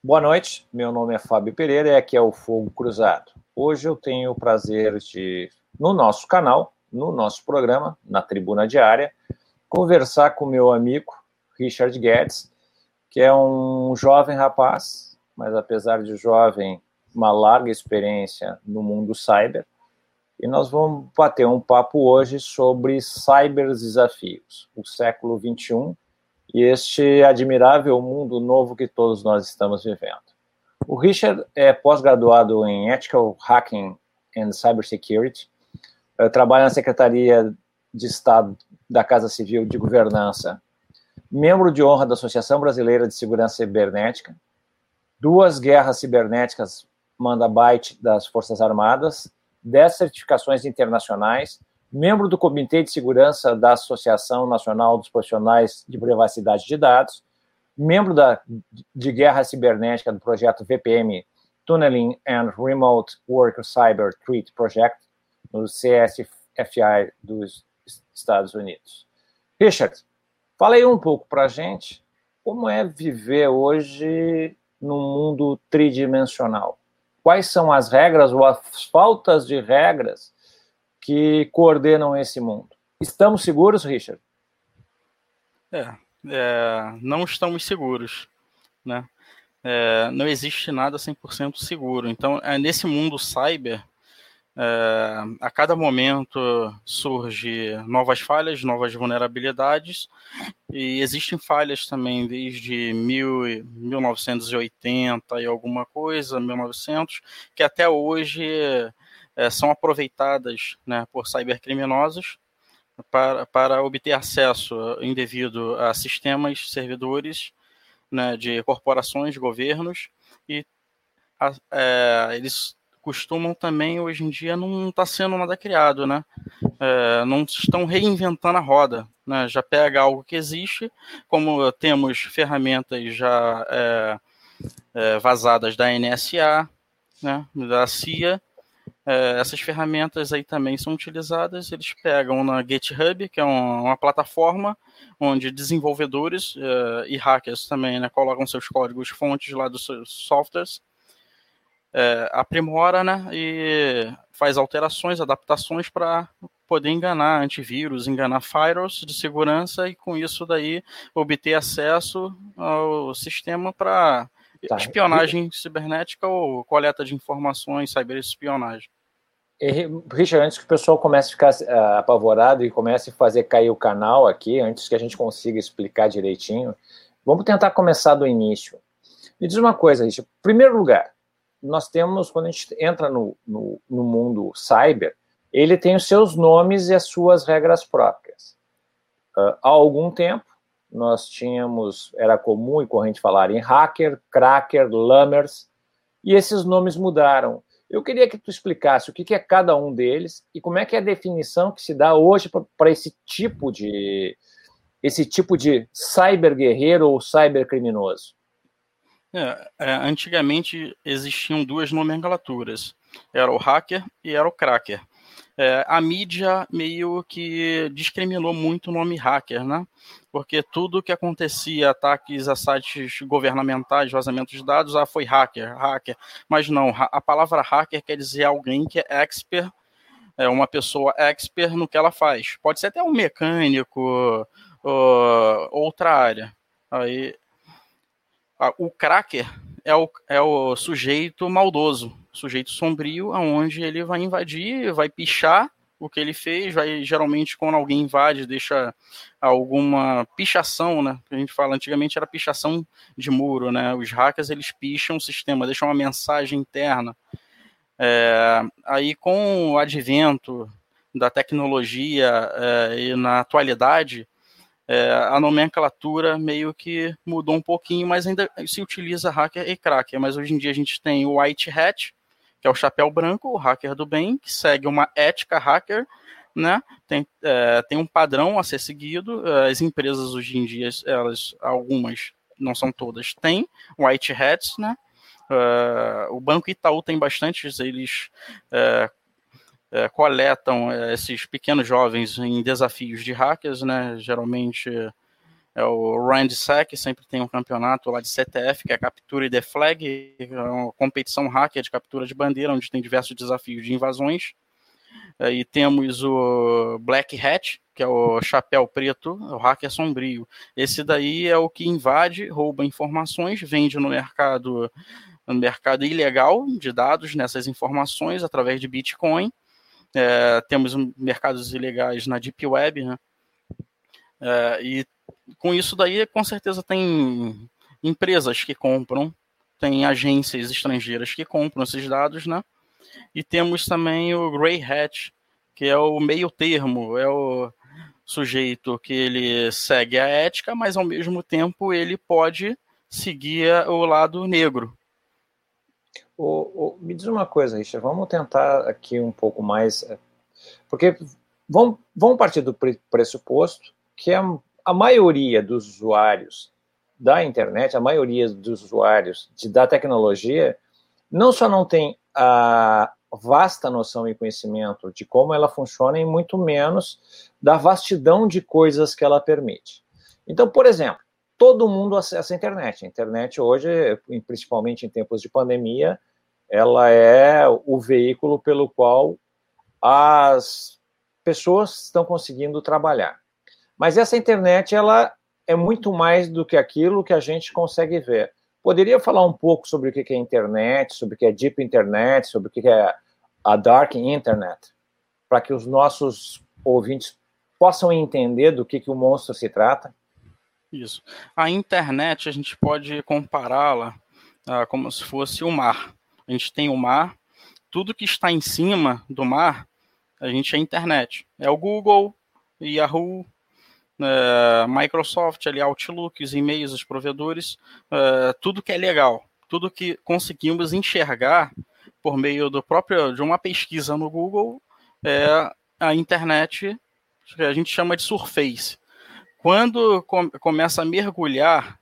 Boa noite, meu nome é Fábio Pereira e aqui é o Fogo Cruzado. Hoje eu tenho o prazer de, no nosso canal, no nosso programa, na Tribuna Diária, conversar com meu amigo Richard Guedes, que é um jovem rapaz, mas apesar de jovem, uma larga experiência no mundo cyber. E nós vamos bater um papo hoje sobre cyber desafios, o século 21 e este admirável mundo novo que todos nós estamos vivendo. O Richard é pós-graduado em Ethical Hacking and Cybersecurity, eh, trabalha na Secretaria de Estado da Casa Civil de Governança, membro de honra da Associação Brasileira de Segurança Cibernética, duas guerras cibernéticas manda byte das Forças Armadas, dez certificações internacionais, membro do Comitê de Segurança da Associação Nacional dos Profissionais de Privacidade de Dados, membro da, de guerra cibernética do projeto VPM Tunneling and Remote Work Cyber Threat Project, no CSFI dos Estados Unidos. Richard, fala aí um pouco para a gente como é viver hoje num mundo tridimensional. Quais são as regras ou as faltas de regras que coordenam esse mundo. Estamos seguros, Richard? É, é não estamos seguros, né? É, não existe nada 100% seguro. Então, é, nesse mundo cyber, é, a cada momento surge novas falhas, novas vulnerabilidades, e existem falhas também desde mil, 1980 e alguma coisa, 1900, que até hoje é, são aproveitadas né, por cybercriminosos para, para obter acesso indevido a sistemas, servidores né, de corporações, governos, e a, é, eles costumam também, hoje em dia, não está sendo nada criado, né? É, não estão reinventando a roda. Né? Já pega algo que existe, como temos ferramentas já é, é, vazadas da NSA, né, da CIA, é, essas ferramentas aí também são utilizadas. Eles pegam na GitHub, que é uma, uma plataforma onde desenvolvedores é, e hackers também né, colocam seus códigos fontes lá dos seus softwares, é, aprimora né, e faz alterações, adaptações para poder enganar antivírus, enganar firewalls de segurança e com isso daí obter acesso ao sistema para tá. espionagem cibernética ou coleta de informações, cyberespionagem. Richard, antes que o pessoal comece a ficar uh, apavorado e comece a fazer cair o canal aqui, antes que a gente consiga explicar direitinho, vamos tentar começar do início. Me diz uma coisa, Richard. Em primeiro lugar, nós temos, quando a gente entra no, no, no mundo cyber, ele tem os seus nomes e as suas regras próprias. Uh, há algum tempo, nós tínhamos, era comum e corrente falar em hacker, cracker, lammers, e esses nomes mudaram. Eu queria que tu explicasse o que é cada um deles e como é que é a definição que se dá hoje para esse tipo de esse tipo de cyber guerreiro ou cyber criminoso. É, é, antigamente existiam duas nomenclaturas, era o hacker e era o cracker. É, a mídia meio que discriminou muito o nome hacker, né? Porque tudo que acontecia, ataques a sites governamentais, vazamentos de dados, ah, foi hacker, hacker. Mas não, a palavra hacker quer dizer alguém que é expert, é uma pessoa expert no que ela faz. Pode ser até um mecânico, outra área. Aí, o cracker é o, é o sujeito maldoso, sujeito sombrio, aonde ele vai invadir, vai pichar o que ele fez, vai geralmente quando alguém invade, deixa alguma pichação, né? A gente fala antigamente era pichação de muro, né? Os hackers eles picham o sistema, deixam uma mensagem interna. É, aí com o advento da tecnologia é, e na atualidade, é, a nomenclatura meio que mudou um pouquinho, mas ainda se utiliza hacker e cracker. Mas hoje em dia a gente tem o white hat, que é o chapéu branco, o hacker do bem, que segue uma ética hacker, né? Tem, é, tem um padrão a ser seguido. As empresas hoje em dia, elas, algumas, não são todas, têm white hats, né? Uh, o Banco Itaú tem bastantes, eles uh, uh, coletam esses pequenos jovens em desafios de hackers, né? Geralmente é o RANDSEC, sempre tem um campeonato lá de CTF, que é Capture the Flag, é uma competição hacker de captura de bandeira, onde tem diversos desafios de invasões. E temos o Black Hat, que é o chapéu preto, o hacker sombrio. Esse daí é o que invade, rouba informações, vende no mercado no mercado ilegal de dados nessas informações através de Bitcoin. É, temos mercados ilegais na Deep Web, né? É, e com isso daí, com certeza tem empresas que compram, tem agências estrangeiras que compram esses dados, né? E temos também o Grey Hat, que é o meio termo, é o sujeito que ele segue a ética, mas ao mesmo tempo ele pode seguir o lado negro. O, o, me diz uma coisa, Richard, vamos tentar aqui um pouco mais, é, porque vamos, vamos partir do pressuposto que a, a maioria dos usuários da internet, a maioria dos usuários de, da tecnologia, não só não tem a vasta noção e conhecimento de como ela funciona, e muito menos da vastidão de coisas que ela permite. Então, por exemplo, todo mundo acessa a internet. A internet hoje, principalmente em tempos de pandemia, ela é o veículo pelo qual as pessoas estão conseguindo trabalhar. Mas essa internet, ela é muito mais do que aquilo que a gente consegue ver. Poderia falar um pouco sobre o que é internet, sobre o que é deep internet, sobre o que é a dark internet, para que os nossos ouvintes possam entender do que, que o monstro se trata? Isso. A internet, a gente pode compará-la ah, como se fosse o mar. A gente tem o mar, tudo que está em cima do mar, a gente é internet. É o Google, Yahoo, é, Microsoft, ali, Outlook, os e-mails, os provedores, é, tudo que é legal, tudo que conseguimos enxergar por meio do próprio de uma pesquisa no Google é a internet que a gente chama de surface. Quando com, começa a mergulhar,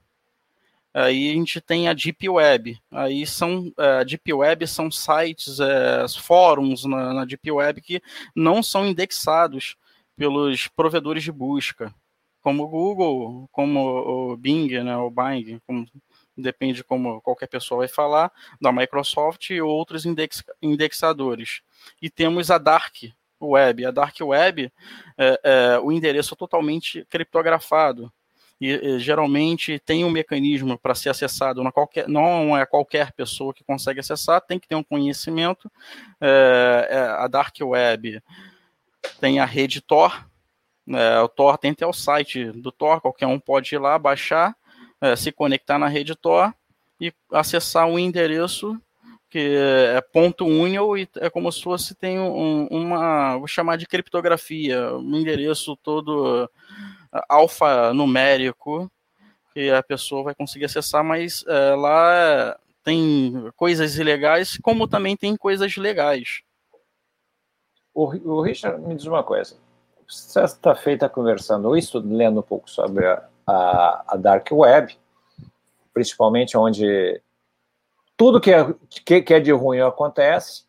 aí a gente tem a Deep Web. Aí são a Deep Web são sites, é, fóruns na, na Deep Web que não são indexados pelos provedores de busca, como o Google, como o Bing, né, o Bing, como, depende como qualquer pessoa vai falar, da Microsoft e outros index, indexadores. E temos a Dark, Web. A Dark Web, é, é, o endereço totalmente criptografado. E, e geralmente tem um mecanismo para ser acessado, não, qualquer, não é qualquer pessoa que consegue acessar, tem que ter um conhecimento. É, é a Dark Web tem a rede Tor, é, o Tor tem até o site do Tor, qualquer um pode ir lá, baixar, é, se conectar na rede Tor e acessar um endereço que é ponto único e é como se fosse tem um, uma, vou chamar de criptografia, um endereço todo uh, alfanumérico que a pessoa vai conseguir acessar, mas é, lá tem coisas ilegais, como também tem coisas legais. O, o Richard me diz uma coisa. Sexta-feira conversando, ou estou lendo um pouco sobre a, a, a Dark Web, principalmente onde tudo que é, que, que é de ruim acontece.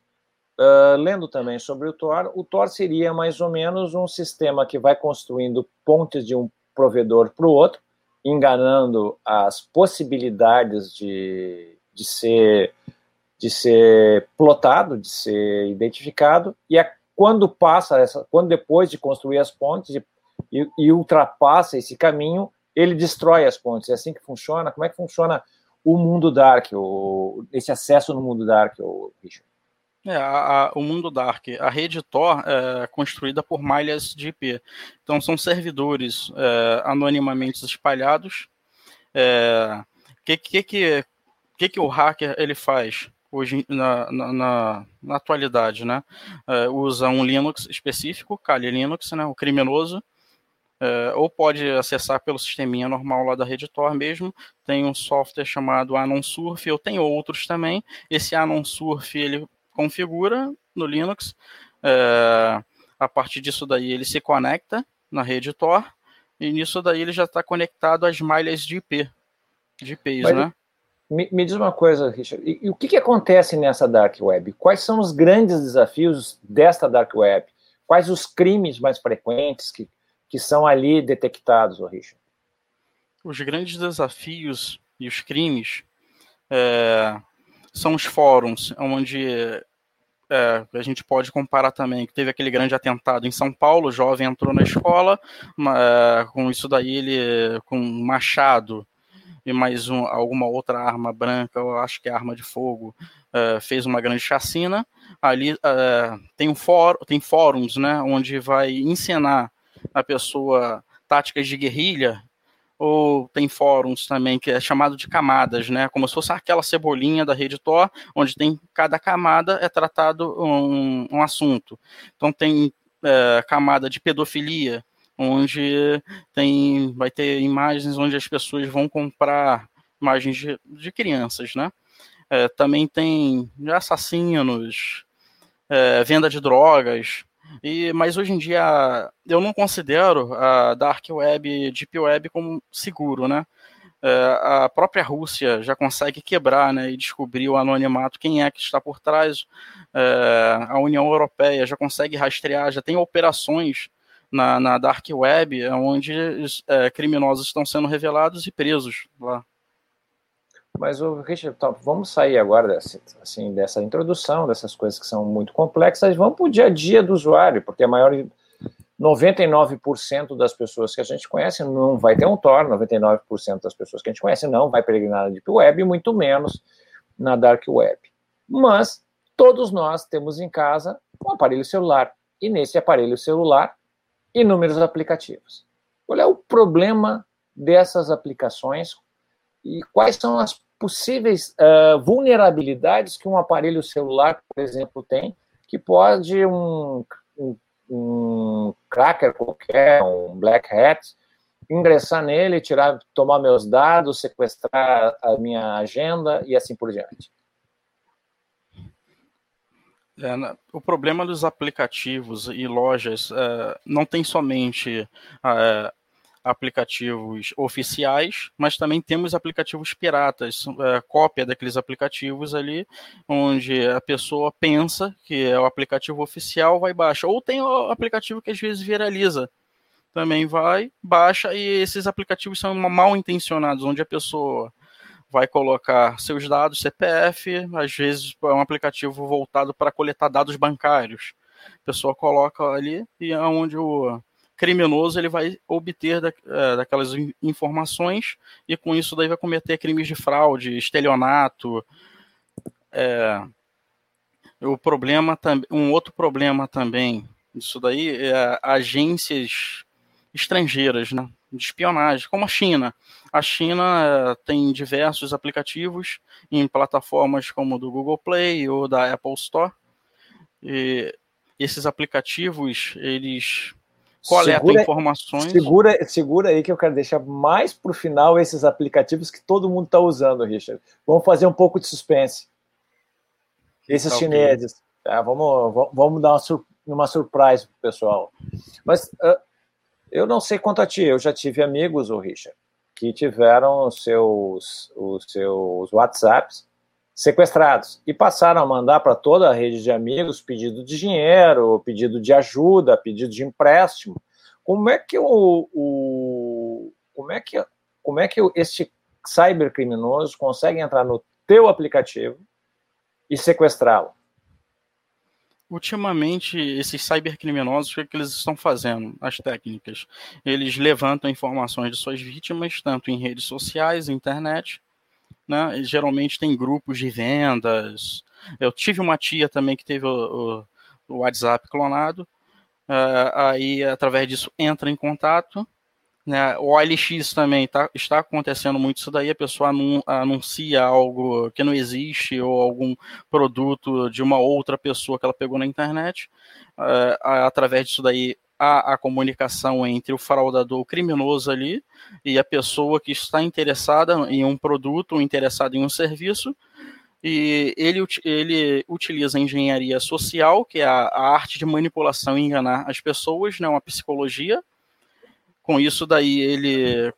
Uh, lendo também sobre o Tor, o Tor seria mais ou menos um sistema que vai construindo pontes de um provedor para o outro, enganando as possibilidades de, de ser de ser plotado, de ser identificado, e é quando passa essa, quando depois de construir as pontes e, e, e ultrapassa esse caminho, ele destrói as pontes. É assim que funciona. Como é que funciona o mundo dark, o, esse acesso no mundo dark, o Richard? É, a, a, o mundo dark, a rede Tor é construída por malhas de IP. Então são servidores é, anonimamente espalhados. O é, que, que, que, que, que o hacker ele faz hoje na, na, na atualidade, né? É, usa um Linux específico, Kali Linux, né? O criminoso é, ou pode acessar pelo sisteminha normal lá da rede Tor mesmo. Tem um software chamado AnonSurf, eu tenho outros também. Esse AnonSurf ele configura no Linux. É, a partir disso daí ele se conecta na rede Tor e nisso daí ele já está conectado às malhas de IP, de IPs, Mas, né? Me, me, diz uma coisa, Richard, e, e, o que, que acontece nessa Dark Web? Quais são os grandes desafios desta Dark Web? Quais os crimes mais frequentes que, que são ali detectados, Richard? os grandes desafios e os crimes é, são os fóruns, onde é, a gente pode comparar também, que teve aquele grande atentado em São Paulo, o jovem entrou na escola, uma, com isso daí ele, com machado e mais um, alguma outra arma branca, eu acho que é arma de fogo, é, fez uma grande chacina. Ali é, tem, um fórum, tem fóruns, né, onde vai ensinar a pessoa táticas de guerrilha ou tem fóruns também que é chamado de camadas, né? Como se fosse aquela cebolinha da rede Tor, onde tem cada camada é tratado um, um assunto. Então tem é, camada de pedofilia, onde tem vai ter imagens onde as pessoas vão comprar imagens de, de crianças, né? É, também tem assassinos, é, venda de drogas, e, mas hoje em dia eu não considero a Dark Web, Deep Web como seguro, né? É, a própria Rússia já consegue quebrar né, e descobrir o anonimato, quem é que está por trás. É, a União Europeia já consegue rastrear, já tem operações na, na Dark Web onde é, criminosos estão sendo revelados e presos lá. Mas, o Richard, tá, vamos sair agora dessa, assim, dessa introdução, dessas coisas que são muito complexas, vamos para o dia a dia do usuário, porque a maior 99% das pessoas que a gente conhece não vai ter um Tor, 99% das pessoas que a gente conhece não vai peregrinar na Deep Web, muito menos na Dark Web. Mas todos nós temos em casa um aparelho celular, e nesse aparelho celular, inúmeros aplicativos. Qual é o problema dessas aplicações e quais são as possíveis uh, vulnerabilidades que um aparelho celular, por exemplo, tem, que pode um, um, um cracker qualquer, um black hat, ingressar nele, tirar, tomar meus dados, sequestrar a minha agenda e assim por diante. É, o problema dos aplicativos e lojas é, não tem somente é, aplicativos oficiais, mas também temos aplicativos piratas, é, cópia daqueles aplicativos ali, onde a pessoa pensa que é o aplicativo oficial, vai baixa. Ou tem o aplicativo que às vezes viraliza, também vai, baixa, e esses aplicativos são mal intencionados, onde a pessoa vai colocar seus dados, CPF, às vezes é um aplicativo voltado para coletar dados bancários. A pessoa coloca ali e é onde o criminoso ele vai obter da, é, daquelas informações e com isso daí vai cometer crimes de fraude, estelionato. É, o problema um outro problema também isso daí é agências estrangeiras, né, de espionagem, como a China. A China é, tem diversos aplicativos em plataformas como do Google Play ou da Apple Store. E esses aplicativos eles coleta segura, informações. Segura, segura aí que eu quero deixar mais para o final esses aplicativos que todo mundo está usando, Richard. Vamos fazer um pouco de suspense. Esses tá chineses. Okay. Tá, vamos, vamos dar uma, sur uma surpresa para o pessoal. Mas uh, eu não sei quanto a ti, eu já tive amigos, o Richard, que tiveram os seus, os seus WhatsApps sequestrados e passaram a mandar para toda a rede de amigos pedido de dinheiro, pedido de ajuda, pedido de empréstimo. Como é que o, o como é que como é que este cybercriminoso consegue entrar no teu aplicativo e sequestrá-lo? Ultimamente, esses cybercriminosos, o que, é que eles estão fazendo? As técnicas. Eles levantam informações de suas vítimas, tanto em redes sociais, internet, né? geralmente tem grupos de vendas. Eu tive uma tia também que teve o, o, o WhatsApp clonado. Uh, aí, através disso, entra em contato. Né? O OLX também tá, está acontecendo muito isso daí. A pessoa anun, anuncia algo que não existe ou algum produto de uma outra pessoa que ela pegou na internet. Uh, através disso daí, a, a comunicação entre o fraudador, criminoso ali, e a pessoa que está interessada em um produto ou interessada em um serviço, e ele, ele utiliza a engenharia social, que é a, a arte de manipulação e enganar as pessoas, né, uma psicologia. Com isso daí ele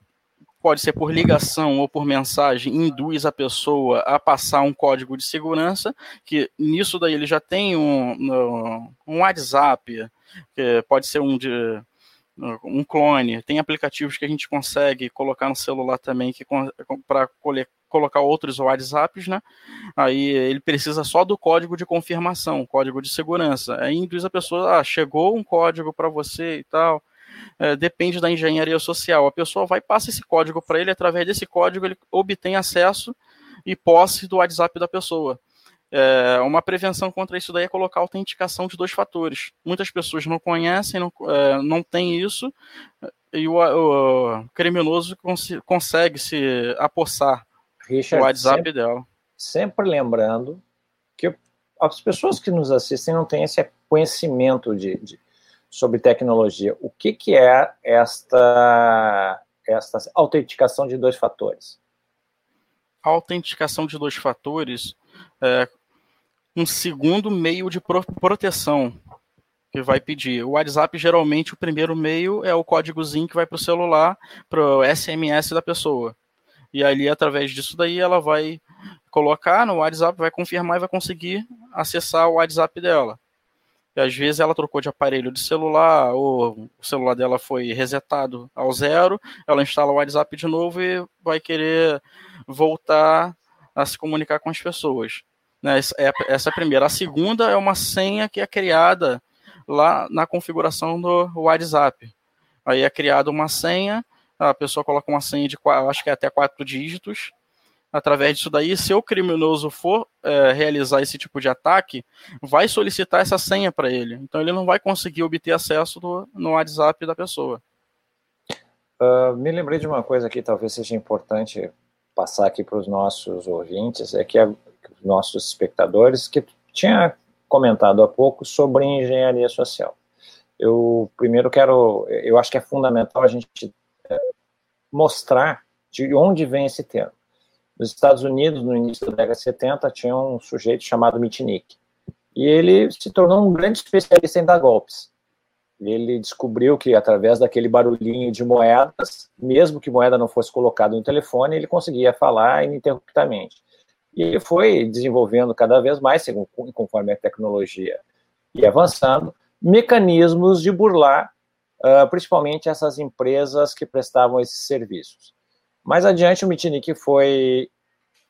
pode ser por ligação ou por mensagem, induz a pessoa a passar um código de segurança, que nisso daí ele já tem um, um WhatsApp, que pode ser um de um clone. Tem aplicativos que a gente consegue colocar no celular também que para colocar outros WhatsApps, né? Aí ele precisa só do código de confirmação, código de segurança. Aí induz a pessoa, ah, chegou um código para você e tal. É, depende da engenharia social. A pessoa vai passa esse código para ele, através desse código ele obtém acesso e posse do WhatsApp da pessoa. É, uma prevenção contra isso daí é colocar autenticação de dois fatores. Muitas pessoas não conhecem, não, é, não tem isso, e o, o criminoso cons consegue se apossar Richard, o WhatsApp sempre, dela. Sempre lembrando que as pessoas que nos assistem não têm esse conhecimento de, de sobre tecnologia. O que, que é esta, esta autenticação de dois fatores? A autenticação de dois fatores é, um segundo meio de pro proteção que vai pedir. O WhatsApp, geralmente, o primeiro meio é o códigozinho que vai para o celular, para o SMS da pessoa. E ali, através disso daí, ela vai colocar no WhatsApp, vai confirmar e vai conseguir acessar o WhatsApp dela. E às vezes ela trocou de aparelho de celular, ou o celular dela foi resetado ao zero, ela instala o WhatsApp de novo e vai querer voltar a se comunicar com as pessoas. Né? É, essa é a primeira. A segunda é uma senha que é criada lá na configuração do WhatsApp. Aí é criada uma senha, a pessoa coloca uma senha de, acho que é até quatro dígitos. Através disso daí, se o criminoso for é, realizar esse tipo de ataque, vai solicitar essa senha para ele. Então ele não vai conseguir obter acesso do, no WhatsApp da pessoa. Uh, me lembrei de uma coisa que talvez seja importante passar aqui para os nossos ouvintes, é que a, nossos espectadores, que tinha comentado há pouco sobre engenharia social. Eu primeiro quero, eu acho que é fundamental a gente é, mostrar de onde vem esse termo. Nos Estados Unidos, no início da década de 70, tinha um sujeito chamado Mitnick. E ele se tornou um grande especialista em dar golpes. Ele descobriu que, através daquele barulhinho de moedas, mesmo que moeda não fosse colocada no telefone, ele conseguia falar ininterruptamente. E ele foi desenvolvendo cada vez mais, conforme a tecnologia ia avançando, mecanismos de burlar, uh, principalmente essas empresas que prestavam esses serviços. Mais adiante, o Mitnick foi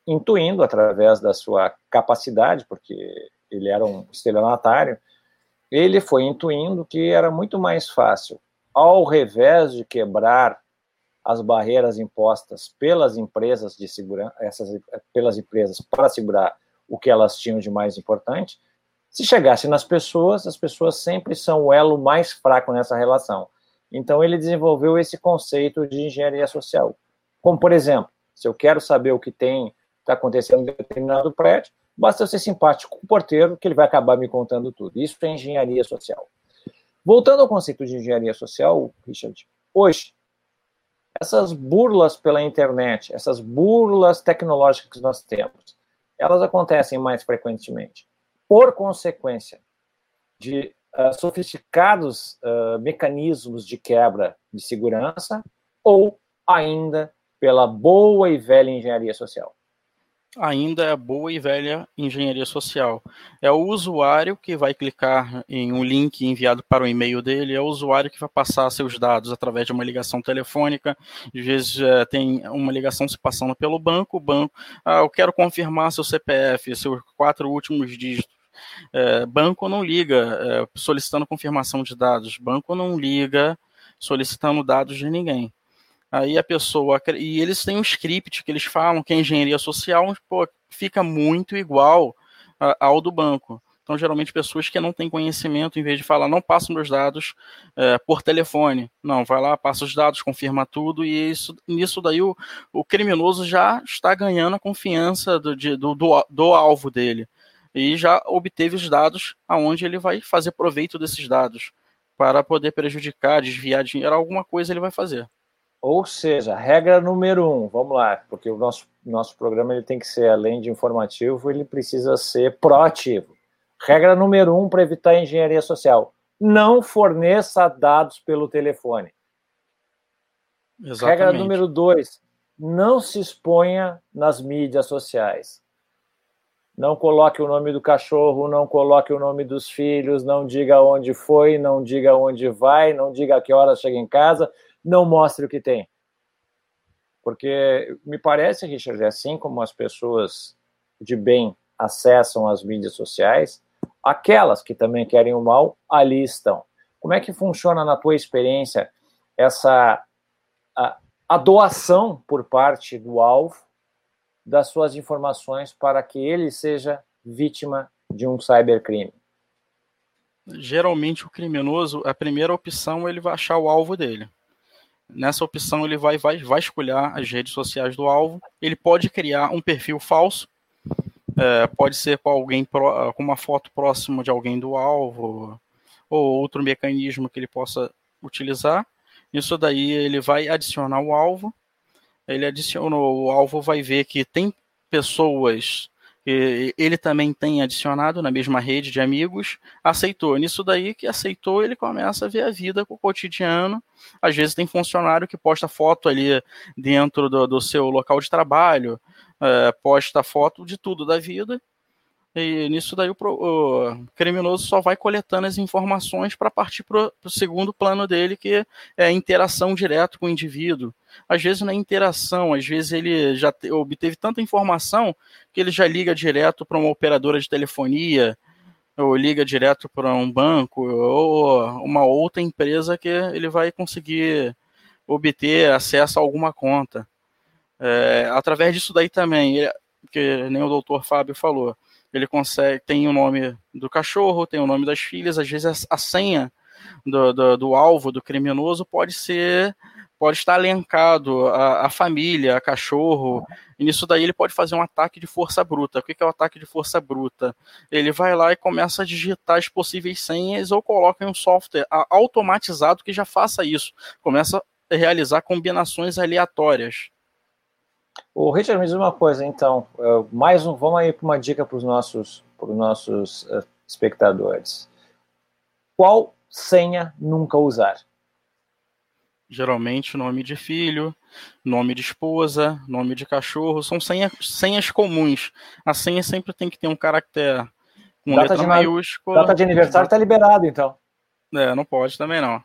intuindo, através da sua capacidade, porque ele era um estelionatário, ele foi intuindo que era muito mais fácil, ao revés de quebrar as barreiras impostas pelas empresas de segurança, essas, pelas empresas para segurar o que elas tinham de mais importante, se chegasse nas pessoas, as pessoas sempre são o elo mais fraco nessa relação. Então ele desenvolveu esse conceito de engenharia social. Como, por exemplo, se eu quero saber o que tem está acontecendo em determinado prédio, basta eu ser simpático com o porteiro que ele vai acabar me contando tudo. Isso é engenharia social. Voltando ao conceito de engenharia social, Richard, hoje essas burlas pela internet, essas burlas tecnológicas que nós temos, elas acontecem mais frequentemente. Por consequência de uh, sofisticados uh, mecanismos de quebra de segurança ou ainda pela boa e velha engenharia social ainda é boa e velha engenharia social. É o usuário que vai clicar em um link enviado para o e-mail dele, é o usuário que vai passar seus dados através de uma ligação telefônica. Às vezes é, tem uma ligação se passando pelo banco, o banco, ah, eu quero confirmar seu CPF, seus quatro últimos dígitos. É, banco não liga é, solicitando confirmação de dados, banco não liga solicitando dados de ninguém. Aí a pessoa. E eles têm um script que eles falam que é engenharia social, pô, fica muito igual ao do banco. Então, geralmente, pessoas que não têm conhecimento, em vez de falar, não passam meus dados é, por telefone. Não, vai lá, passa os dados, confirma tudo, e isso, nisso daí o, o criminoso já está ganhando a confiança do, de, do, do, do alvo dele. E já obteve os dados aonde ele vai fazer proveito desses dados para poder prejudicar, desviar dinheiro, alguma coisa ele vai fazer. Ou seja, regra número um, vamos lá, porque o nosso, nosso programa ele tem que ser, além de informativo, ele precisa ser proativo. Regra número um para evitar a engenharia social: não forneça dados pelo telefone. Exatamente. Regra número dois: não se exponha nas mídias sociais. não coloque o nome do cachorro, não coloque o nome dos filhos, não diga onde foi, não diga onde vai, não diga a que hora chega em casa, não mostre o que tem. Porque me parece, Richard, assim como as pessoas de bem acessam as mídias sociais, aquelas que também querem o mal ali estão. Como é que funciona na tua experiência essa a, a doação por parte do alvo das suas informações para que ele seja vítima de um cybercrime? Geralmente o criminoso, a primeira opção ele vai achar o alvo dele. Nessa opção ele vai vai escolher as redes sociais do alvo. Ele pode criar um perfil falso é, pode ser com alguém com uma foto próxima de alguém do alvo ou outro mecanismo que ele possa utilizar. Isso daí ele vai adicionar o alvo. Ele adicionou o alvo, vai ver que tem pessoas ele também tem adicionado na mesma rede de amigos, aceitou. Nisso daí que aceitou, ele começa a ver a vida com o cotidiano. Às vezes tem funcionário que posta foto ali dentro do, do seu local de trabalho, é, posta foto de tudo da vida. E nisso daí o, o criminoso só vai coletando as informações para partir para o segundo plano dele, que é a interação direto com o indivíduo. Às vezes na interação, às vezes ele já te, obteve tanta informação que ele já liga direto para uma operadora de telefonia, ou liga direto para um banco, ou uma outra empresa que ele vai conseguir obter acesso a alguma conta. É, através disso daí também, que nem o doutor Fábio falou, ele consegue, tem o nome do cachorro, tem o nome das filhas, às vezes a, senha do, do, do, alvo, do criminoso, pode ser, pode estar alencado a, a, família, a cachorro, e nisso daí ele pode fazer um ataque de força bruta. O que é o ataque de força bruta? Ele vai lá e começa a digitar as possíveis senhas ou coloca em um software automatizado que já faça isso. Começa a realizar combinações aleatórias. O Richard, me diz uma coisa, então, uh, mais um, vamos aí para uma dica para os nossos, pros nossos uh, espectadores. Qual senha nunca usar? Geralmente nome de filho, nome de esposa, nome de cachorro, são senha, senhas comuns. A senha sempre tem que ter um caractere com data letra de maiúscula. Data de aniversário está liberado, então. É, não pode também não.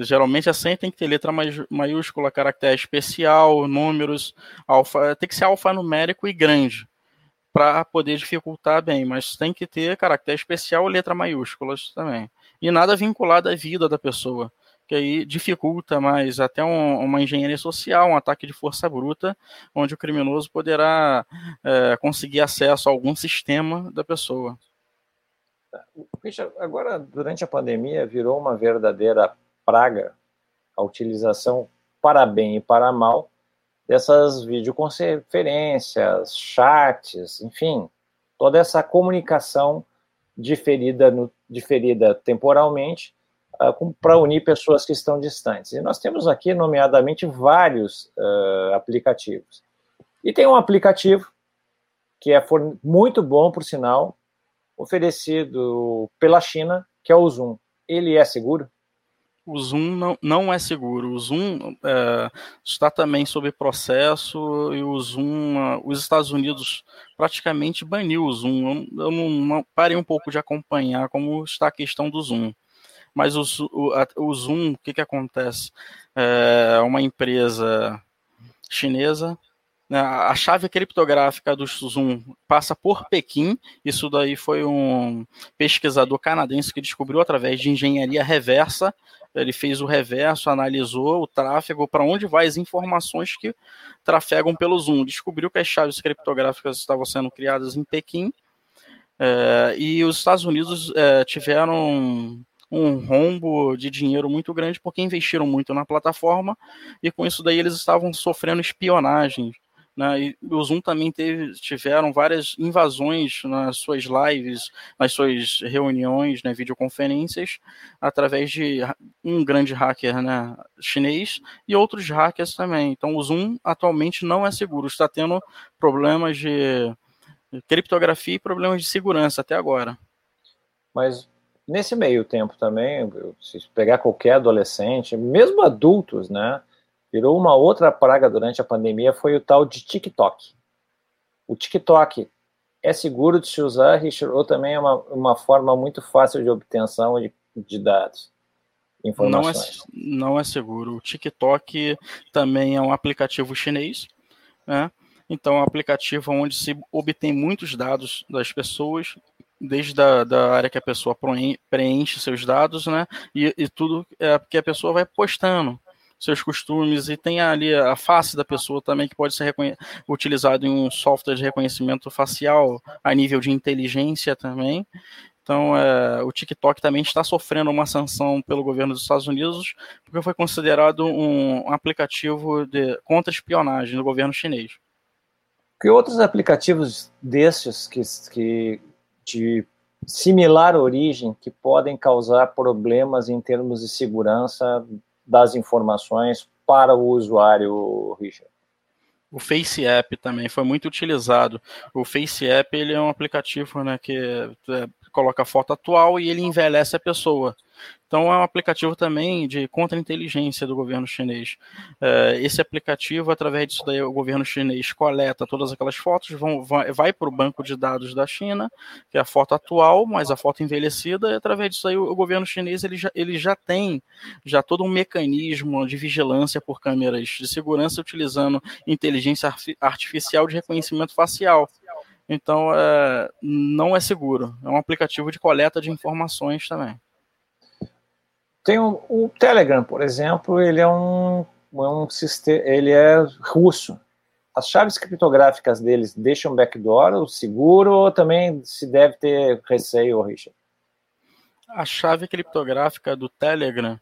Geralmente a senha tem que ter letra maiúscula, caractere especial, números, alfa, tem que ser alfanumérico e grande para poder dificultar bem, mas tem que ter caractere especial e letra maiúsculas também. E nada vinculado à vida da pessoa, que aí dificulta mais até um, uma engenharia social, um ataque de força bruta, onde o criminoso poderá é, conseguir acesso a algum sistema da pessoa. Richard, agora, durante a pandemia, virou uma verdadeira praga a utilização para bem e para mal dessas videoconferências, chats, enfim, toda essa comunicação diferida, no, diferida temporalmente uh, para unir pessoas que estão distantes. E nós temos aqui, nomeadamente, vários uh, aplicativos. E tem um aplicativo que é muito bom, por sinal, oferecido pela China, que é o Zoom. Ele é seguro? O Zoom não, não é seguro. O Zoom é, está também sob processo e o Zoom, os Estados Unidos praticamente baniu o Zoom. Eu, eu não, não, parei um pouco de acompanhar como está a questão do Zoom. Mas o, o, a, o Zoom, o que, que acontece? É uma empresa chinesa né, a chave criptográfica do Zoom passa por Pequim. Isso daí foi um pesquisador canadense que descobriu através de engenharia reversa ele fez o reverso, analisou o tráfego, para onde vai as informações que trafegam pelo Zoom. Descobriu que as chaves criptográficas estavam sendo criadas em Pequim. É, e os Estados Unidos é, tiveram um rombo de dinheiro muito grande porque investiram muito na plataforma e com isso daí eles estavam sofrendo espionagem né? E o Zoom também teve, tiveram várias invasões nas suas lives, nas suas reuniões, né, videoconferências, através de um grande hacker né, chinês e outros hackers também. Então o Zoom atualmente não é seguro, está tendo problemas de criptografia e problemas de segurança até agora. Mas nesse meio tempo também, se pegar qualquer adolescente, mesmo adultos, né? Virou uma outra praga durante a pandemia foi o tal de TikTok. O TikTok é seguro de se usar, Richard, ou também é uma, uma forma muito fácil de obtenção de, de dados? Informações. Não é, não é seguro. O TikTok também é um aplicativo chinês, né? Então, é um aplicativo onde se obtém muitos dados das pessoas, desde a da área que a pessoa preenche seus dados, né? E, e tudo é que a pessoa vai postando seus costumes e tem ali a face da pessoa também que pode ser utilizado em um software de reconhecimento facial a nível de inteligência também. Então, é, o TikTok também está sofrendo uma sanção pelo governo dos Estados Unidos porque foi considerado um, aplicativo de contra-espionagem do governo chinês. Que outros aplicativos destes que, que de similar origem que podem causar problemas em termos de segurança das informações para o usuário, Richard? O Face App também foi muito utilizado. O Face App ele é um aplicativo né, que é, coloca a foto atual e ele envelhece a pessoa. Então é um aplicativo também de contra-inteligência do governo chinês. É, esse aplicativo, através disso daí, o governo chinês coleta todas aquelas fotos, vão, vai, para o banco de dados da China, que é a foto atual, mas a foto envelhecida, e através disso aí o governo chinês ele já, ele já tem já todo um mecanismo de vigilância por câmeras de segurança utilizando inteligência artificial de reconhecimento facial. Então, é, não é seguro. É um aplicativo de coleta de informações também. Tem o, o Telegram, por exemplo, ele é um, é um sistema, ele é russo. As chaves criptográficas deles deixam backdoor, o seguro, ou também se deve ter receio, Richard? A chave criptográfica do Telegram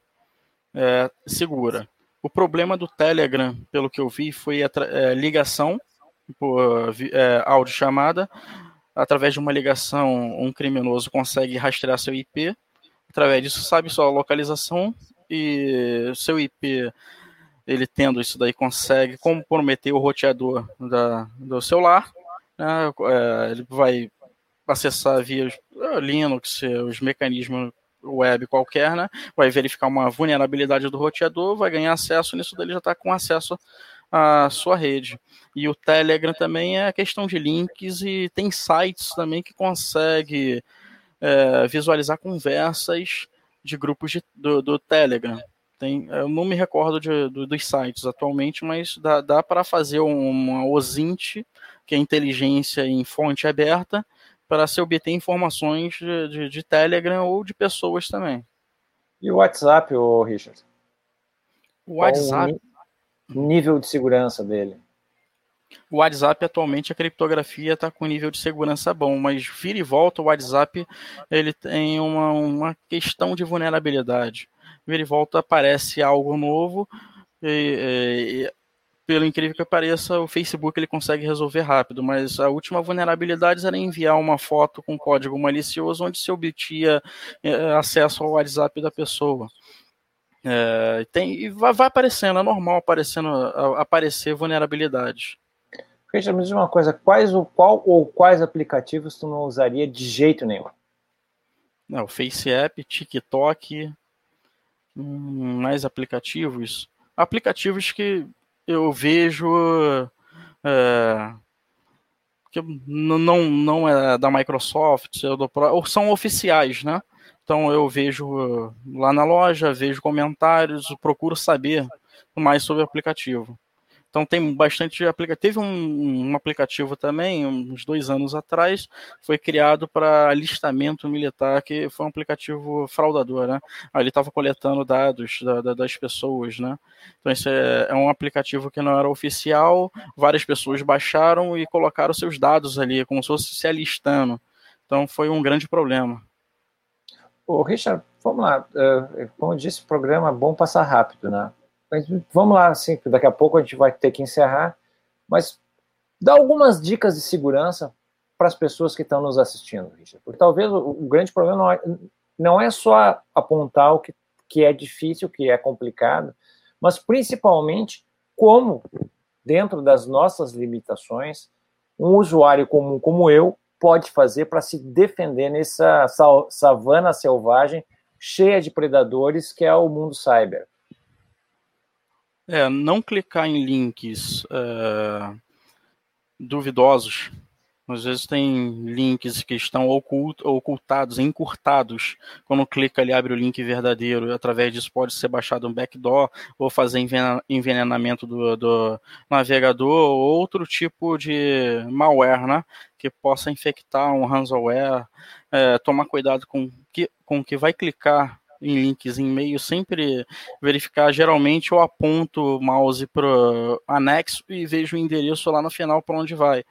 é segura. O problema do Telegram, pelo que eu vi, foi a é, ligação por é, áudio chamada. Através de uma ligação, um criminoso consegue rastrear seu IP através disso sabe sua localização e seu IP, ele tendo isso daí, consegue comprometer o roteador da, do celular. Né? É, ele vai acessar via é, Linux, os mecanismos web qualquer, né? vai verificar uma vulnerabilidade do roteador, vai ganhar acesso nisso daí, já está com acesso à sua rede. E o Telegram também é questão de links e tem sites também que consegue é, visualizar conversas de grupos de, do, do, Telegram. Tem, eu não me recordo de, do, dos sites atualmente, mas dá, dá para fazer uma OSINT, que é inteligência em fonte aberta, para se obter informações de, de, de, Telegram ou de pessoas também. E o WhatsApp, Richard? O WhatsApp. o nível de segurança dele? O WhatsApp atualmente a criptografia está com nível de segurança bom, mas vira e volta o WhatsApp ele tem uma, uma questão de vulnerabilidade. Vira e volta aparece algo novo e, e, pelo incrível que pareça, o Facebook ele consegue resolver rápido, mas a última vulnerabilidade era enviar uma foto com código malicioso onde se obtinha é, acesso ao WhatsApp da pessoa. É, tem, e vai, vai aparecendo, é normal aparecendo, aparecer vulnerabilidades. Richard, me diz uma coisa, quais o qual ou quais aplicativos tu não usaria de jeito nenhum? Não, Face App, TikTok, hum, mais aplicativos. Aplicativos que eu vejo é, que não, não é da Microsoft, é do, ou são oficiais, né? Então eu vejo lá na loja, vejo comentários, procuro saber mais sobre o aplicativo. Então tem bastante aplicativo. Teve um, um, aplicativo também, uns dois anos atrás, foi criado para alistamento militar, que foi um aplicativo fraudador, né? ele estava coletando dados da, da, das pessoas, né? Então esse é, é, um aplicativo que não era oficial, várias pessoas baixaram e colocaram seus dados ali, como se fosse se alistando. Então foi um grande problema. Ô, Richard, vamos lá. Uh, como eu disse, programa é bom passar rápido, né? Mas vamos lá, assim, daqui a pouco a gente vai ter que encerrar. Mas dá algumas dicas de segurança para as pessoas que estão nos assistindo, Richard. Porque talvez o, o grande problema não é, não é só apontar o que, que é difícil, que é complicado, mas principalmente como, dentro das nossas limitações, um usuário comum como eu pode fazer para se defender nessa savana selvagem cheia de predadores que é o mundo cyber. É, não clicar em links é, duvidosos, Às vezes tem links que estão ocult, ocultados, encurtados. Quando clica ali, abre o link verdadeiro. Através disso pode ser baixado um backdoor ou fazer envenenamento do, do navegador ou outro tipo de malware, né? Que possa infectar um ransomware. É, tomar cuidado com que, com que vai clicar em links em e-mail, sempre verificar. Geralmente eu aponto o mouse para anexo e vejo o endereço lá no final para onde vai.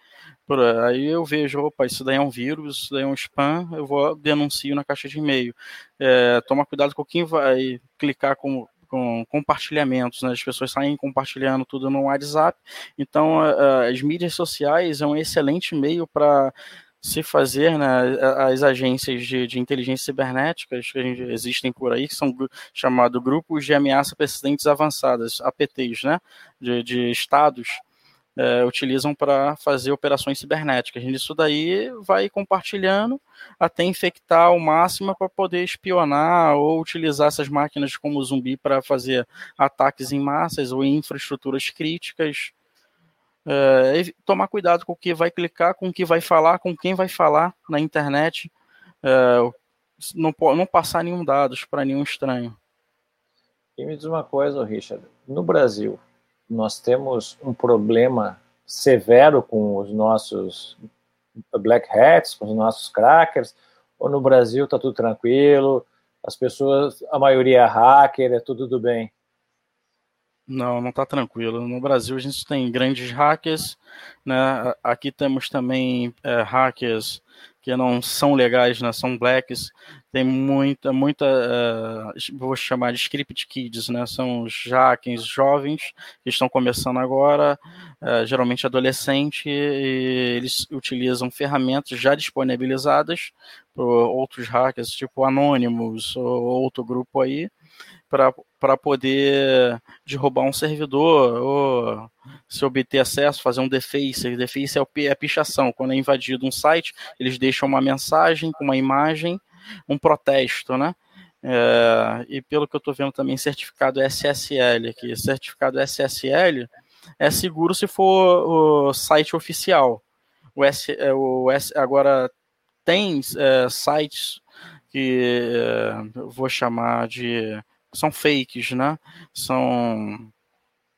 Por aí eu vejo, opa, isso daí é um vírus, isso daí é um spam, eu vou denuncio na caixa de e-mail. É, toma cuidado com quem vai clicar com, com compartilhamentos, né? as pessoas saem compartilhando tudo no WhatsApp. Então, as mídias sociais é um excelente meio para se fazer, né, as agências de, de inteligência cibernéticas que existem por aí, que são chamados grupos de ameaça persistentes avançadas, APTs, né, de, de estados, é, utilizam para fazer operações cibernéticas. Isso daí vai compartilhando até infectar ao máximo para poder espionar ou utilizar essas máquinas como zumbi para fazer ataques em massas ou em infraestruturas críticas. É, tomar cuidado com o que vai clicar, com o que vai falar, com quem vai falar na internet. É, não, não passar nenhum dados para nenhum estranho. E me diz uma coisa, Richard. No Brasil, nós temos um problema severo com os nossos black hats, com os nossos crackers, ou no Brasil está tudo tranquilo, as pessoas, a maioria é hacker, é tudo do bem? Não, não está tranquilo. No Brasil a gente tem grandes hackers, né? Aqui temos também é, hackers que não são legais, né? São blacks. Tem muita, muita, uh, vou chamar de script kids, né? São os hackers jovens que estão começando agora, uh, geralmente adolescente, e eles utilizam ferramentas já disponibilizadas por outros hackers, tipo Anonymous ou outro grupo aí, para poder derrubar um servidor ou se obter acesso, fazer um deface. Deface é, a pichação. Quando é invadido um site, eles deixam uma mensagem uma imagem, um protesto, né? É, e pelo que eu estou vendo também, certificado SSL aqui. Certificado SSL é seguro se for o site oficial. O S, é, o S, agora tem é, sites que é, vou chamar de são fakes, né? São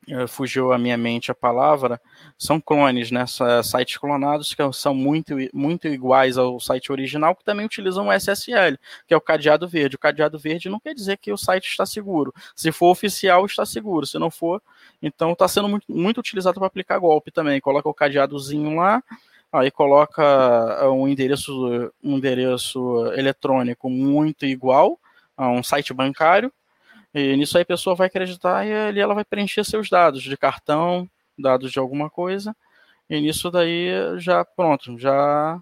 eh, fugiu a minha mente a palavra, são clones, né? Sites clonados que são muito, muito iguais ao site original, que também utilizam o SSL, que é o cadeado verde. O cadeado verde não quer dizer que o site está seguro. Se for oficial, está seguro. Se não for, então está sendo muito, muito utilizado para aplicar golpe também. Coloca o cadeadozinho lá, aí coloca eh, um endereço, um endereço eletrônico muito igual a um site bancário, e nisso aí a pessoa vai acreditar e ali ela vai preencher seus dados de cartão, dados de alguma coisa. E nisso daí já pronto, já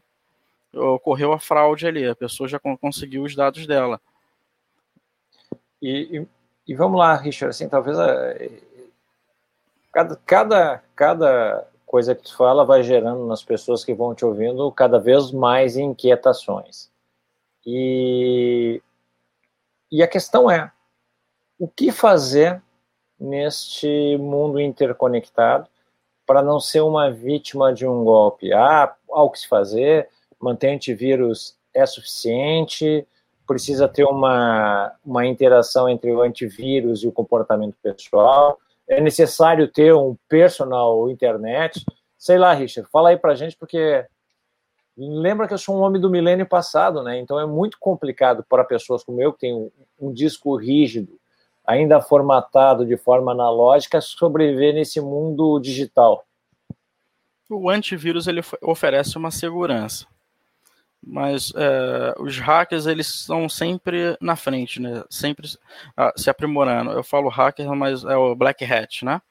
ocorreu a fraude ali, a pessoa já conseguiu os dados dela. E, e, e vamos lá, Richard, assim, talvez a, cada, cada, cada coisa que tu fala vai gerando nas pessoas que vão te ouvindo cada vez mais inquietações. E, e a questão é, o que fazer neste mundo interconectado para não ser uma vítima de um golpe. Ah, há o que se fazer, manter antivírus é suficiente, precisa ter uma, uma interação entre o antivírus e o comportamento pessoal, é necessário ter um personal internet. Sei lá, Richard, fala aí para gente, porque lembra que eu sou um homem do milênio passado, né? Então é muito complicado para pessoas como eu, que tem um, um disco rígido, ainda formatado de forma analógica, sobreviver nesse mundo digital? O antivírus ele oferece uma segurança, mas é, os hackers eles estão sempre na frente, né? Sempre ah, se aprimorando. Eu falo hacker, mas é o black hat, né?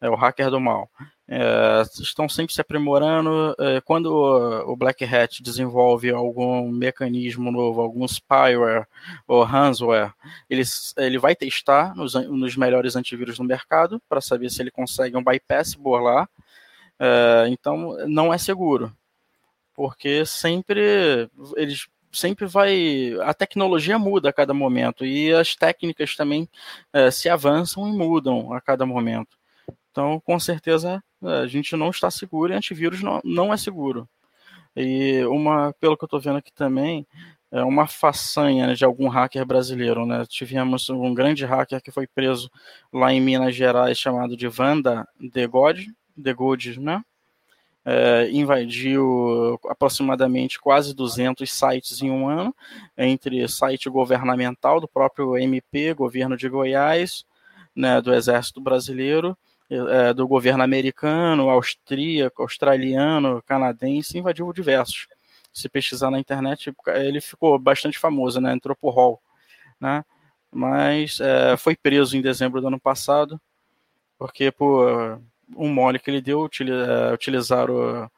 É o hacker do mal é, estão sempre se aprimorando. É, quando o, Black Hat desenvolve algum mecanismo novo, algum spyware ou ransomware, ele, ele vai testar nos, nos melhores antivírus no mercado para saber se ele consegue um bypass lá. É, então, não é seguro, porque sempre eles sempre vai. A tecnologia muda a cada momento e as técnicas também é, se avançam e mudam a cada momento. Então, com certeza, a gente não está seguro e antivírus não, não é seguro. E uma, pelo que eu estou vendo aqui também, é uma façanha né, de algum hacker brasileiro, né? Tivemos um grande hacker que foi preso lá em Minas Gerais chamado de Vanda The God, The God, né? É, invadiu aproximadamente quase 200 sites em um ano, entre site governamental do próprio MP, governo de Goiás, né, do Exército Brasileiro, é, do governo americano, austríaco, australiano, canadense, invadiu diversos se pesquisar na internet, ele ficou bastante famoso, né? Entrou hall, né? Mas é, foi preso em dezembro do ano passado, porque por um mole que ele deu, é, utilizaram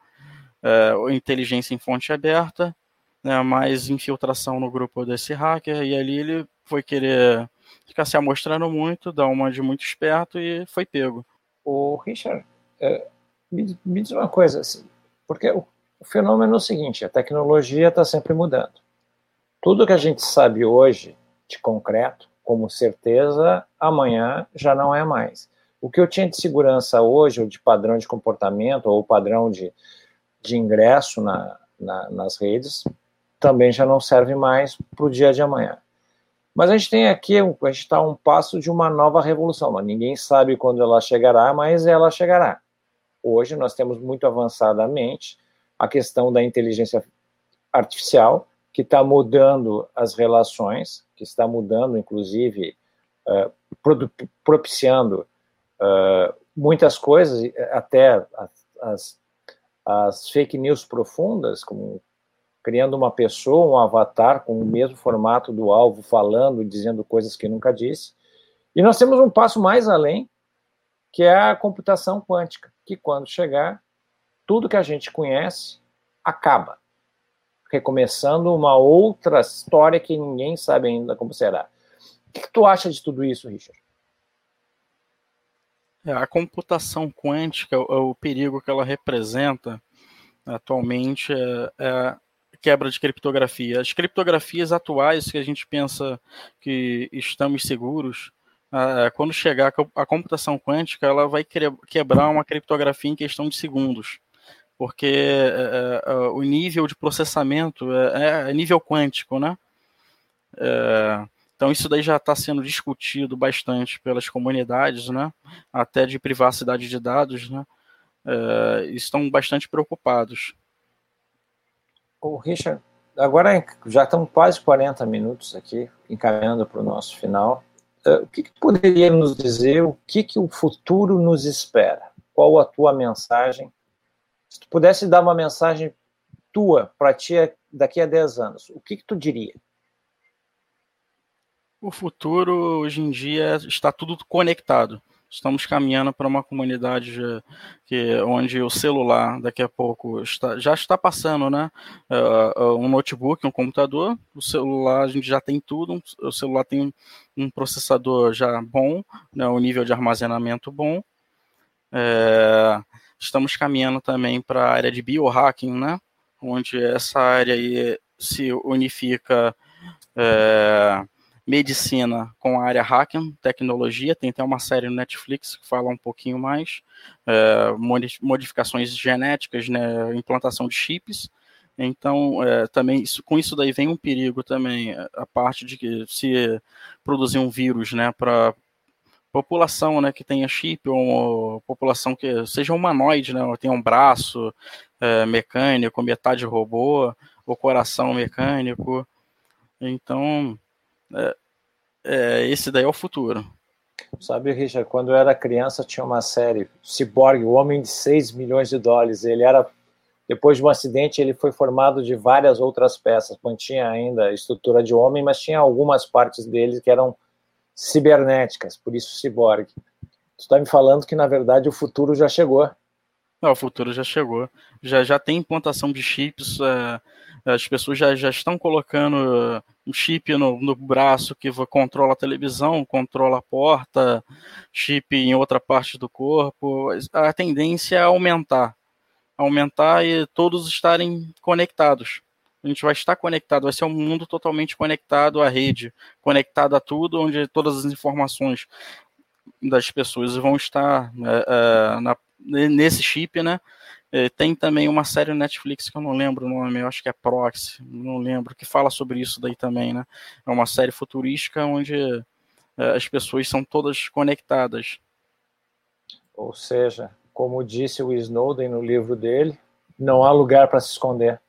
é, inteligência em fonte aberta, né, mais infiltração no grupo desse hacker, e ali ele foi querer ficar se amostrando muito, dar uma de muito esperto e foi pego. O Richard, é, me, me, diz uma coisa, assim, porque o o fenômeno é o seguinte: a tecnologia está sempre mudando. Tudo que a gente sabe hoje de concreto, como certeza, amanhã já não é mais. O que eu tinha de segurança hoje, ou de padrão de comportamento, ou padrão de, de ingresso na, na, nas redes, também já não serve mais para o dia de amanhã. Mas a gente tem aqui, a gente está a um passo de uma nova revolução. Ninguém sabe quando ela chegará, mas ela chegará. Hoje nós temos muito avançadamente a questão da inteligência artificial, que está mudando as relações, que está mudando, inclusive, uh, propiciando uh, muitas coisas, até as, as, fake news profundas, como criando uma pessoa, um avatar com o mesmo formato do alvo, falando, dizendo coisas que nunca disse. E nós temos um passo mais além, que é a computação quântica, que quando chegar, tudo que a gente conhece acaba, recomeçando uma outra história que ninguém sabe ainda como será. O que, tu acha de tudo isso, Richard? É, a computação quântica, o, o, perigo que ela representa atualmente é, é quebra de criptografia. As criptografias atuais que a gente pensa que estamos seguros, quando chegar a computação quântica, ela vai quebrar uma criptografia em questão de segundos, porque é, é, o nível de processamento é, é nível quântico, né? É, então isso daí já está sendo discutido bastante pelas comunidades, né? Até de privacidade de dados, né? É, estão bastante preocupados. O Richard, agora já estão quase 40 minutos aqui, encaminhando para o nosso final. Uh, o que, que poderia nos dizer o que, que o futuro nos espera? Qual a tua mensagem? Se tu pudesse dar uma mensagem tua para ti daqui a 10 anos, o que, que tu diria? O futuro, hoje em dia, está tudo conectado estamos caminhando para uma comunidade que, onde o celular daqui a pouco está, já está passando, né? Uh, um notebook, um computador, o celular a gente já tem tudo, o celular tem um, um processador já bom, né? um nível de armazenamento bom. É, estamos caminhando também para a área de biohacking, né? Onde essa área aí se unifica. É, medicina com a área hacking, tecnologia, tem até uma série no Netflix que fala um pouquinho mais, é, modificações genéticas, né, implantação de chips, então, é, também isso, com isso daí vem um perigo também, a parte de que se produzir um vírus, né, para população, né, que tenha chip ou população que seja humanoide, né, tenha um braço é, mecânico, metade robô, ou coração mecânico, então é, é, esse daí é o futuro. Sabe, Richard, quando eu era criança tinha uma série, Cyborg, o Homem de 6 milhões de dólares. Ele era, depois de um acidente, ele foi formado de várias outras peças. Mantinha ainda a estrutura de homem, mas tinha algumas partes dele que eram cibernéticas, por isso Cyborg. Tu está me falando que, na verdade, o futuro já chegou. Não, o futuro já chegou. Já, já tem implantação de chips, é, as pessoas já, já estão colocando um chip no, no braço que controla a televisão, controla a porta, chip em outra parte do corpo. A tendência é aumentar. Aumentar e todos estarem conectados. A gente vai estar conectado, vai ser um mundo totalmente conectado à rede, conectado a tudo, onde todas as informações das pessoas vão estar é, é, na, nesse chip, né? É, tem também uma série Netflix que eu não lembro o nome, eu acho que é Proxy, não lembro, que fala sobre isso daí também, né? É uma série futurística onde é, as pessoas são todas conectadas. Ou seja, como disse o Snowden no livro dele, não há lugar para se esconder.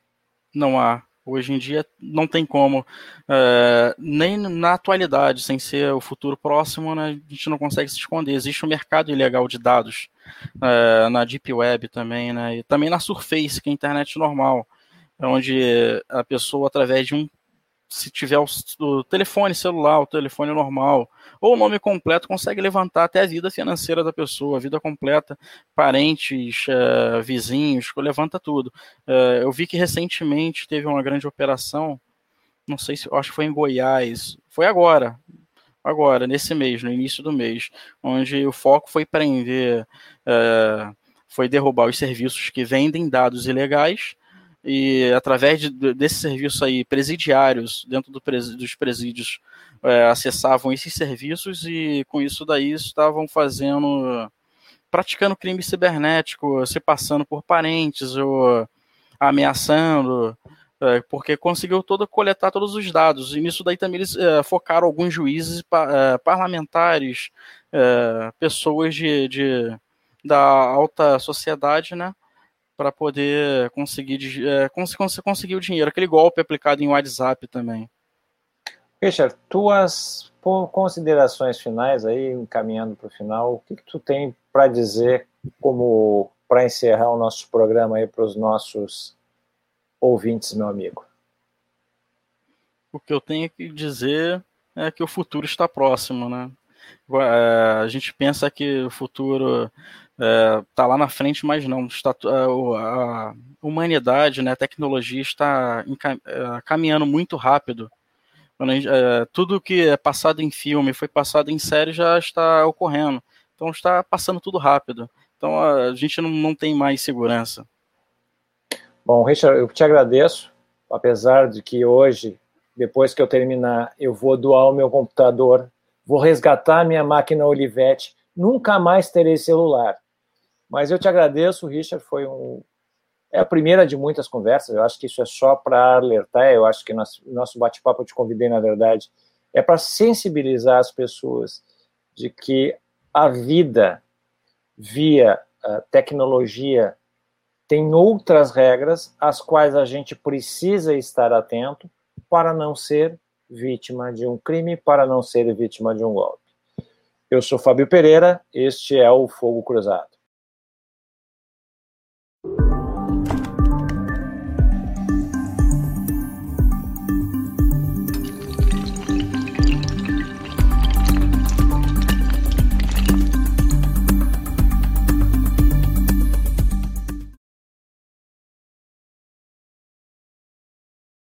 Não há. Hoje em dia não tem como, é, nem na atualidade, sem ser o futuro próximo, né, a gente não consegue se esconder. Existe um mercado ilegal de dados é, na Deep Web também, né, e também na Surface, que é a internet normal, onde a pessoa, através de um se tiver o, o, telefone celular, o telefone normal, ou o nome completo, consegue levantar até a vida financeira da pessoa, a vida completa, parentes, uh, vizinhos, levanta tudo. Uh, eu vi que recentemente teve uma grande operação, não sei se, acho que foi em Goiás, foi agora, agora, nesse mês, no início do mês, onde o foco foi prender, uh, foi derrubar os serviços que vendem dados ilegais, e através de, desse serviço aí, presidiários dentro do dos presídios é, acessavam esses serviços e com isso daí estavam fazendo, praticando crime cibernético, se passando por parentes ou ameaçando, é, porque conseguiu todo, coletar todos os dados. E nisso daí também eles é, focaram alguns juízes é, parlamentares, é, pessoas de, de, da alta sociedade, né? para poder conseguir, é, cons conseguir o dinheiro. Aquele golpe aplicado em WhatsApp também. Richard, tuas considerações finais aí, encaminhando para o final, o que, que tu tem para dizer como para encerrar o nosso programa aí para os nossos ouvintes, meu amigo? O que eu tenho que dizer é que o futuro está próximo, né? É, a gente pensa que o futuro está é, lá na frente, mas não. Está, a, a humanidade, né, a tecnologia está é, caminhando muito rápido. Gente, é, tudo que é passado em filme, foi passado em série, já está ocorrendo. Então está passando tudo rápido. Então a gente não, não tem mais segurança. Bom, Richard, eu te agradeço, apesar de que hoje, depois que eu terminar, eu vou doar o meu computador, vou resgatar minha máquina Olivetti, nunca mais terei celular. Mas eu te agradeço, Richard, foi um, é a primeira de muitas conversas. Eu acho que isso é só para alertar. Eu acho que nosso, nosso bate-papo eu te convidei, na verdade, é para sensibilizar as pessoas de que a vida via a tecnologia tem outras regras às quais a gente precisa estar atento para não ser vítima de um crime, para não ser vítima de um golpe. Eu sou Fábio Pereira, este é o Fogo Cruzado.